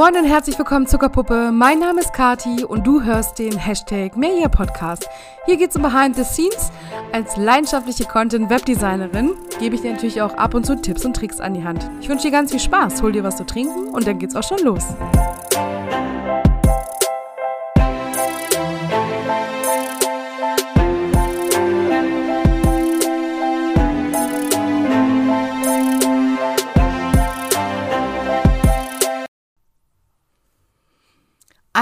Moin und herzlich willkommen Zuckerpuppe. Mein Name ist Kati und du hörst den Hashtag Media Podcast. Hier geht es um Behind the Scenes. Als leidenschaftliche Content-Webdesignerin gebe ich dir natürlich auch ab und zu Tipps und Tricks an die Hand. Ich wünsche dir ganz viel Spaß, hol dir was zu trinken und dann geht's auch schon los.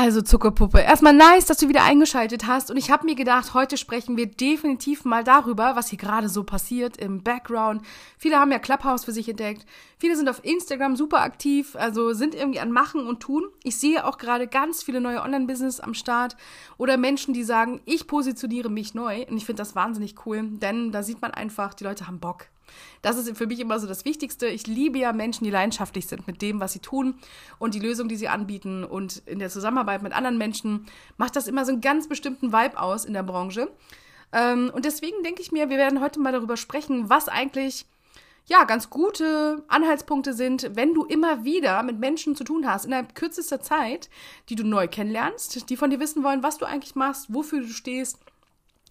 Also Zuckerpuppe, erstmal nice, dass du wieder eingeschaltet hast und ich habe mir gedacht, heute sprechen wir definitiv mal darüber, was hier gerade so passiert im Background. Viele haben ja Clubhouse für sich entdeckt, viele sind auf Instagram super aktiv, also sind irgendwie an Machen und Tun. Ich sehe auch gerade ganz viele neue Online-Business am Start oder Menschen, die sagen, ich positioniere mich neu und ich finde das wahnsinnig cool, denn da sieht man einfach, die Leute haben Bock. Das ist für mich immer so das Wichtigste. Ich liebe ja Menschen, die leidenschaftlich sind mit dem, was sie tun und die Lösung, die sie anbieten. Und in der Zusammenarbeit mit anderen Menschen macht das immer so einen ganz bestimmten Vibe aus in der Branche. Ähm, und deswegen denke ich mir, wir werden heute mal darüber sprechen, was eigentlich ja, ganz gute Anhaltspunkte sind, wenn du immer wieder mit Menschen zu tun hast, innerhalb kürzester Zeit, die du neu kennenlernst, die von dir wissen wollen, was du eigentlich machst, wofür du stehst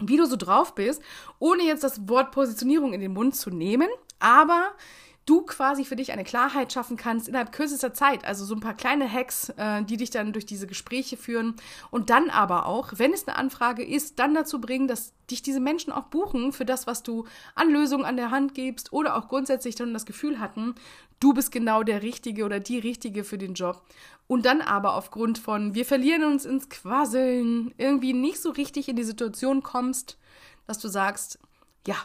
wie du so drauf bist, ohne jetzt das Wort Positionierung in den Mund zu nehmen, aber du quasi für dich eine Klarheit schaffen kannst innerhalb kürzester Zeit. Also so ein paar kleine Hacks, äh, die dich dann durch diese Gespräche führen und dann aber auch, wenn es eine Anfrage ist, dann dazu bringen, dass dich diese Menschen auch buchen für das, was du an Lösungen an der Hand gibst oder auch grundsätzlich dann das Gefühl hatten, du bist genau der Richtige oder die Richtige für den Job. Und dann aber aufgrund von, wir verlieren uns ins Quasseln, irgendwie nicht so richtig in die Situation kommst, dass du sagst, ja,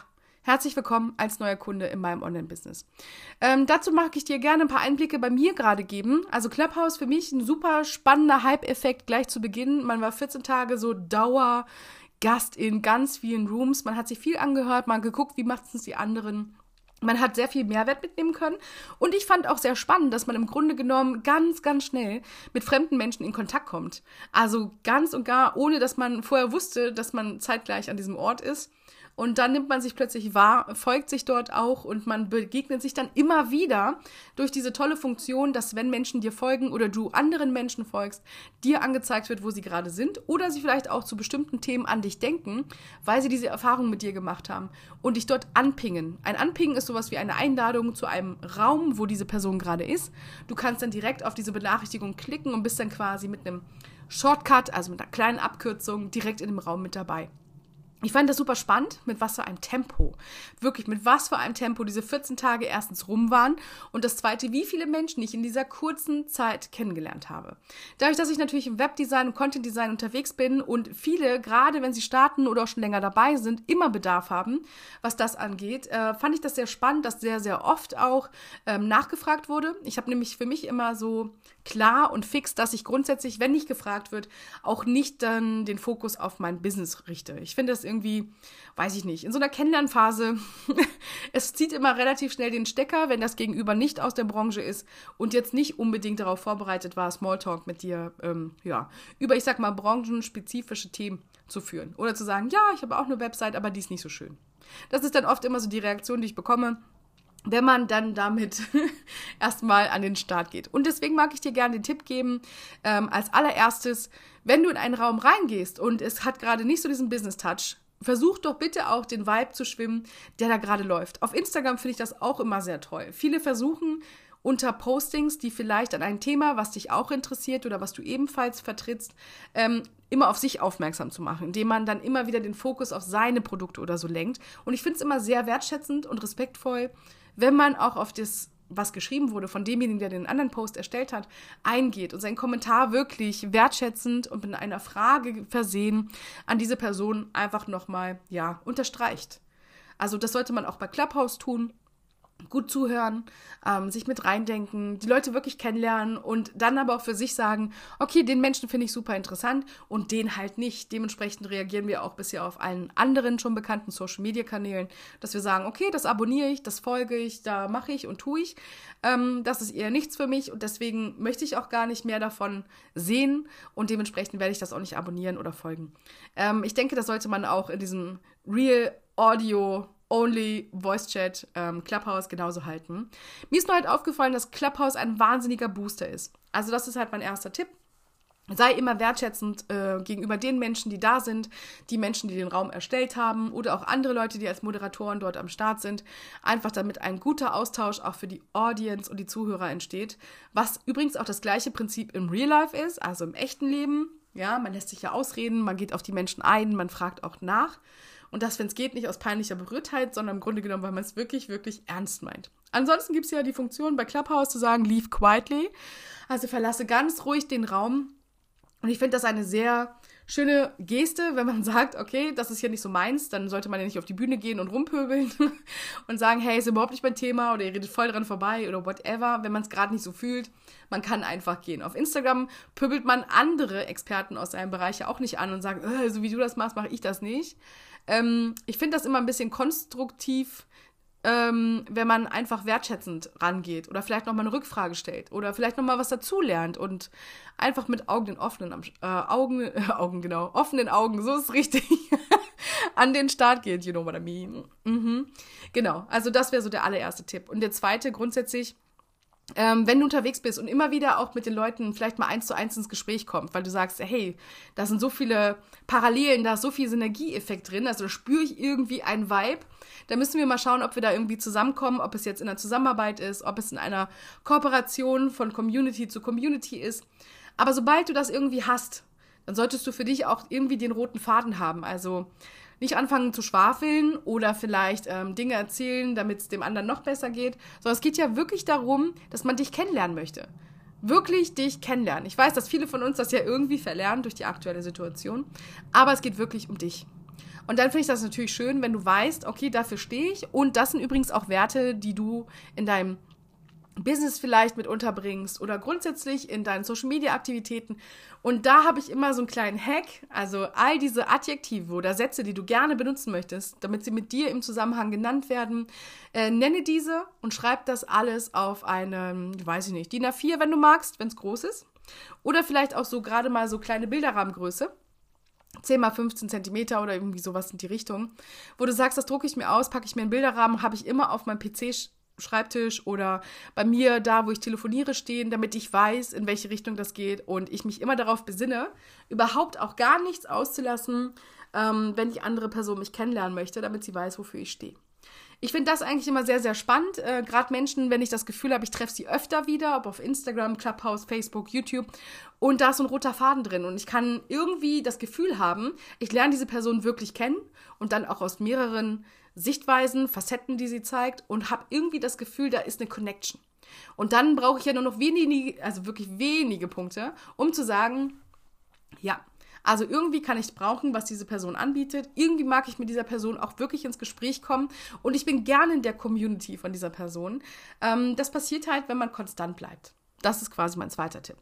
Herzlich willkommen als neuer Kunde in meinem Online-Business. Ähm, dazu mag ich dir gerne ein paar Einblicke bei mir gerade geben. Also Clubhouse für mich ein super spannender Hype-Effekt gleich zu Beginn. Man war 14 Tage so Dauergast in ganz vielen Rooms. Man hat sich viel angehört, man geguckt, wie machen es die anderen. Man hat sehr viel Mehrwert mitnehmen können. Und ich fand auch sehr spannend, dass man im Grunde genommen ganz, ganz schnell mit fremden Menschen in Kontakt kommt. Also ganz und gar, ohne dass man vorher wusste, dass man zeitgleich an diesem Ort ist. Und dann nimmt man sich plötzlich wahr, folgt sich dort auch und man begegnet sich dann immer wieder durch diese tolle Funktion, dass wenn Menschen dir folgen oder du anderen Menschen folgst, dir angezeigt wird, wo sie gerade sind oder sie vielleicht auch zu bestimmten Themen an dich denken, weil sie diese Erfahrung mit dir gemacht haben und dich dort anpingen. Ein Anpingen ist sowas wie eine Einladung zu einem Raum, wo diese Person gerade ist. Du kannst dann direkt auf diese Benachrichtigung klicken und bist dann quasi mit einem Shortcut, also mit einer kleinen Abkürzung, direkt in dem Raum mit dabei. Ich fand das super spannend, mit was für einem Tempo, wirklich mit was für einem Tempo diese 14 Tage erstens rum waren und das zweite, wie viele Menschen ich in dieser kurzen Zeit kennengelernt habe. Dadurch, dass ich natürlich im Webdesign und Content Design unterwegs bin und viele, gerade wenn sie starten oder auch schon länger dabei sind, immer Bedarf haben, was das angeht, äh, fand ich das sehr spannend, dass sehr, sehr oft auch ähm, nachgefragt wurde. Ich habe nämlich für mich immer so klar und fix, dass ich grundsätzlich, wenn nicht gefragt wird, auch nicht dann den Fokus auf mein Business richte. Ich finde das irgendwie, weiß ich nicht, in so einer Kennenlernphase, es zieht immer relativ schnell den Stecker, wenn das Gegenüber nicht aus der Branche ist und jetzt nicht unbedingt darauf vorbereitet war, Smalltalk mit dir, ähm, ja, über, ich sag mal, branchenspezifische Themen zu führen. Oder zu sagen, ja, ich habe auch eine Website, aber die ist nicht so schön. Das ist dann oft immer so die Reaktion, die ich bekomme wenn man dann damit erstmal an den Start geht. Und deswegen mag ich dir gerne den Tipp geben, ähm, als allererstes, wenn du in einen Raum reingehst und es hat gerade nicht so diesen Business-Touch, versuch doch bitte auch den Vibe zu schwimmen, der da gerade läuft. Auf Instagram finde ich das auch immer sehr toll. Viele versuchen unter Postings, die vielleicht an ein Thema, was dich auch interessiert oder was du ebenfalls vertrittst, ähm, immer auf sich aufmerksam zu machen, indem man dann immer wieder den Fokus auf seine Produkte oder so lenkt. Und ich finde es immer sehr wertschätzend und respektvoll, wenn man auch auf das, was geschrieben wurde von demjenigen, der den anderen Post erstellt hat, eingeht und seinen Kommentar wirklich wertschätzend und mit einer Frage versehen an diese Person einfach nochmal, ja, unterstreicht. Also das sollte man auch bei Clubhouse tun gut zuhören, ähm, sich mit reindenken, die Leute wirklich kennenlernen und dann aber auch für sich sagen, okay, den Menschen finde ich super interessant und den halt nicht. Dementsprechend reagieren wir auch bisher auf allen anderen schon bekannten Social-Media-Kanälen, dass wir sagen, okay, das abonniere ich, das folge ich, da mache ich und tue ich. Ähm, das ist eher nichts für mich und deswegen möchte ich auch gar nicht mehr davon sehen und dementsprechend werde ich das auch nicht abonnieren oder folgen. Ähm, ich denke, das sollte man auch in diesem Real Audio Only Voice Chat, ähm, Clubhouse genauso halten. Mir ist nur halt aufgefallen, dass Clubhouse ein wahnsinniger Booster ist. Also das ist halt mein erster Tipp. Sei immer wertschätzend äh, gegenüber den Menschen, die da sind, die Menschen, die den Raum erstellt haben oder auch andere Leute, die als Moderatoren dort am Start sind. Einfach damit ein guter Austausch auch für die Audience und die Zuhörer entsteht. Was übrigens auch das gleiche Prinzip im Real Life ist, also im echten Leben. Ja, man lässt sich ja ausreden, man geht auf die Menschen ein, man fragt auch nach. Und das, wenn es geht, nicht aus peinlicher Berührtheit, sondern im Grunde genommen, weil man es wirklich, wirklich ernst meint. Ansonsten gibt es ja die Funktion bei Clubhouse zu sagen, leave quietly. Also verlasse ganz ruhig den Raum und ich finde das eine sehr schöne Geste, wenn man sagt, okay, das ist hier nicht so meins, dann sollte man ja nicht auf die Bühne gehen und rumpöbeln und sagen, hey, ist überhaupt nicht mein Thema oder ihr redet voll dran vorbei oder whatever, wenn man es gerade nicht so fühlt. Man kann einfach gehen. Auf Instagram pöbelt man andere Experten aus seinem Bereich ja auch nicht an und sagt, äh, so wie du das machst, mache ich das nicht. Ähm, ich finde das immer ein bisschen konstruktiv ähm, wenn man einfach wertschätzend rangeht oder vielleicht nochmal eine Rückfrage stellt oder vielleicht nochmal was dazulernt und einfach mit Augen offenen äh, Augen, äh, Augen, genau, offenen Augen, so ist richtig, an den Start geht, you know what I mean. Mhm. Genau, also das wäre so der allererste Tipp. Und der zweite grundsätzlich, ähm, wenn du unterwegs bist und immer wieder auch mit den Leuten vielleicht mal eins zu eins ins Gespräch kommst, weil du sagst, hey, da sind so viele Parallelen, da ist so viel Synergieeffekt drin, also da spüre ich irgendwie einen Vibe, da müssen wir mal schauen, ob wir da irgendwie zusammenkommen, ob es jetzt in einer Zusammenarbeit ist, ob es in einer Kooperation von Community zu Community ist. Aber sobald du das irgendwie hast, dann solltest du für dich auch irgendwie den roten Faden haben. Also nicht anfangen zu schwafeln oder vielleicht ähm, Dinge erzählen, damit es dem anderen noch besser geht, sondern es geht ja wirklich darum, dass man dich kennenlernen möchte. Wirklich dich kennenlernen. Ich weiß, dass viele von uns das ja irgendwie verlernen durch die aktuelle Situation, aber es geht wirklich um dich. Und dann finde ich das natürlich schön, wenn du weißt, okay, dafür stehe ich. Und das sind übrigens auch Werte, die du in deinem Business vielleicht mit unterbringst oder grundsätzlich in deinen Social Media Aktivitäten. Und da habe ich immer so einen kleinen Hack, also all diese Adjektive oder Sätze, die du gerne benutzen möchtest, damit sie mit dir im Zusammenhang genannt werden, äh, nenne diese und schreib das alles auf eine, weiß ich nicht, DIN A4, wenn du magst, wenn es groß ist. Oder vielleicht auch so gerade mal so kleine Bilderrahmengröße. 10 mal 15 Zentimeter oder irgendwie sowas in die Richtung, wo du sagst, das drucke ich mir aus, packe ich mir einen Bilderrahmen, habe ich immer auf meinem PC Schreibtisch oder bei mir da, wo ich telefoniere, stehen, damit ich weiß, in welche Richtung das geht und ich mich immer darauf besinne, überhaupt auch gar nichts auszulassen, ähm, wenn die andere Person mich kennenlernen möchte, damit sie weiß, wofür ich stehe. Ich finde das eigentlich immer sehr, sehr spannend. Äh, Gerade Menschen, wenn ich das Gefühl habe, ich treffe sie öfter wieder, ob auf Instagram, Clubhouse, Facebook, YouTube. Und da ist so ein roter Faden drin. Und ich kann irgendwie das Gefühl haben, ich lerne diese Person wirklich kennen und dann auch aus mehreren Sichtweisen, Facetten, die sie zeigt und habe irgendwie das Gefühl, da ist eine Connection. Und dann brauche ich ja nur noch wenige, also wirklich wenige Punkte, um zu sagen, ja, also irgendwie kann ich brauchen, was diese Person anbietet. Irgendwie mag ich mit dieser Person auch wirklich ins Gespräch kommen und ich bin gerne in der Community von dieser Person. Ähm, das passiert halt, wenn man konstant bleibt. Das ist quasi mein zweiter Tipp.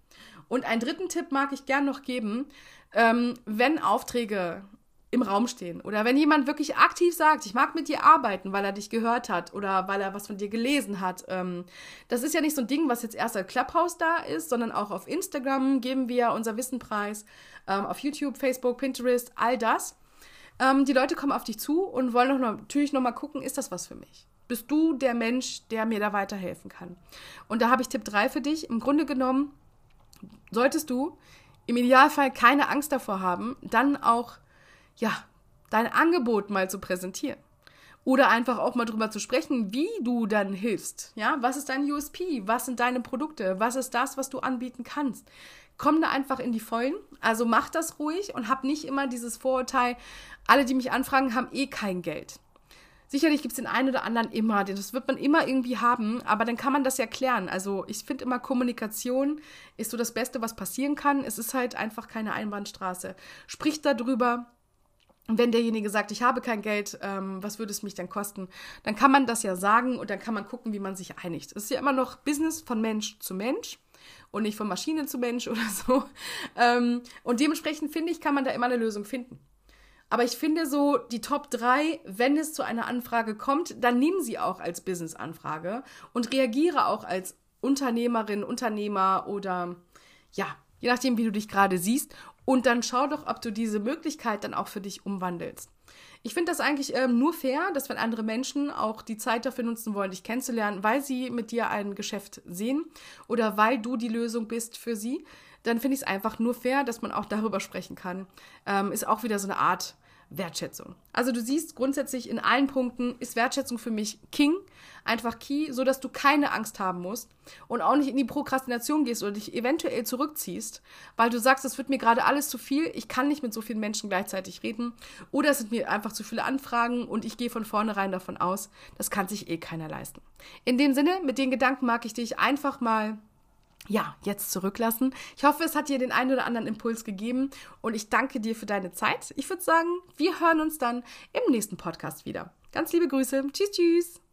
Und einen dritten Tipp mag ich gern noch geben, ähm, wenn Aufträge im Raum stehen. Oder wenn jemand wirklich aktiv sagt, ich mag mit dir arbeiten, weil er dich gehört hat oder weil er was von dir gelesen hat. Ähm, das ist ja nicht so ein Ding, was jetzt erst als Clubhouse da ist, sondern auch auf Instagram geben wir unser Wissenpreis, ähm, auf YouTube, Facebook, Pinterest, all das. Ähm, die Leute kommen auf dich zu und wollen noch, natürlich nochmal gucken, ist das was für mich? Bist du der Mensch, der mir da weiterhelfen kann? Und da habe ich Tipp 3 für dich. Im Grunde genommen solltest du im Idealfall keine Angst davor haben, dann auch ja, dein Angebot mal zu präsentieren. Oder einfach auch mal drüber zu sprechen, wie du dann hilfst. Ja, was ist dein USP? Was sind deine Produkte? Was ist das, was du anbieten kannst? Komm da einfach in die Vollen. Also mach das ruhig und hab nicht immer dieses Vorurteil, alle, die mich anfragen, haben eh kein Geld. Sicherlich gibt es den einen oder anderen immer, das wird man immer irgendwie haben, aber dann kann man das ja klären. Also ich finde immer, Kommunikation ist so das Beste, was passieren kann. Es ist halt einfach keine Einbahnstraße. Sprich darüber, wenn derjenige sagt, ich habe kein Geld, ähm, was würde es mich denn kosten? Dann kann man das ja sagen und dann kann man gucken, wie man sich einigt. Es ist ja immer noch Business von Mensch zu Mensch und nicht von Maschine zu Mensch oder so. Ähm, und dementsprechend finde ich, kann man da immer eine Lösung finden. Aber ich finde so, die Top 3, wenn es zu einer Anfrage kommt, dann nimm sie auch als Business-Anfrage und reagiere auch als Unternehmerin, Unternehmer oder ja, je nachdem, wie du dich gerade siehst und dann schau doch, ob du diese Möglichkeit dann auch für dich umwandelst. Ich finde das eigentlich ähm, nur fair, dass wenn andere Menschen auch die Zeit dafür nutzen wollen, dich kennenzulernen, weil sie mit dir ein Geschäft sehen oder weil du die Lösung bist für sie, dann finde ich es einfach nur fair, dass man auch darüber sprechen kann. Ähm, ist auch wieder so eine Art Wertschätzung. Also du siehst grundsätzlich in allen Punkten ist Wertschätzung für mich King, einfach Key, so dass du keine Angst haben musst und auch nicht in die Prokrastination gehst oder dich eventuell zurückziehst, weil du sagst, es wird mir gerade alles zu viel, ich kann nicht mit so vielen Menschen gleichzeitig reden oder es sind mir einfach zu viele Anfragen und ich gehe von vornherein davon aus, das kann sich eh keiner leisten. In dem Sinne, mit den Gedanken mag ich dich einfach mal ja, jetzt zurücklassen. Ich hoffe, es hat dir den einen oder anderen Impuls gegeben und ich danke dir für deine Zeit. Ich würde sagen, wir hören uns dann im nächsten Podcast wieder. Ganz liebe Grüße. Tschüss, tschüss.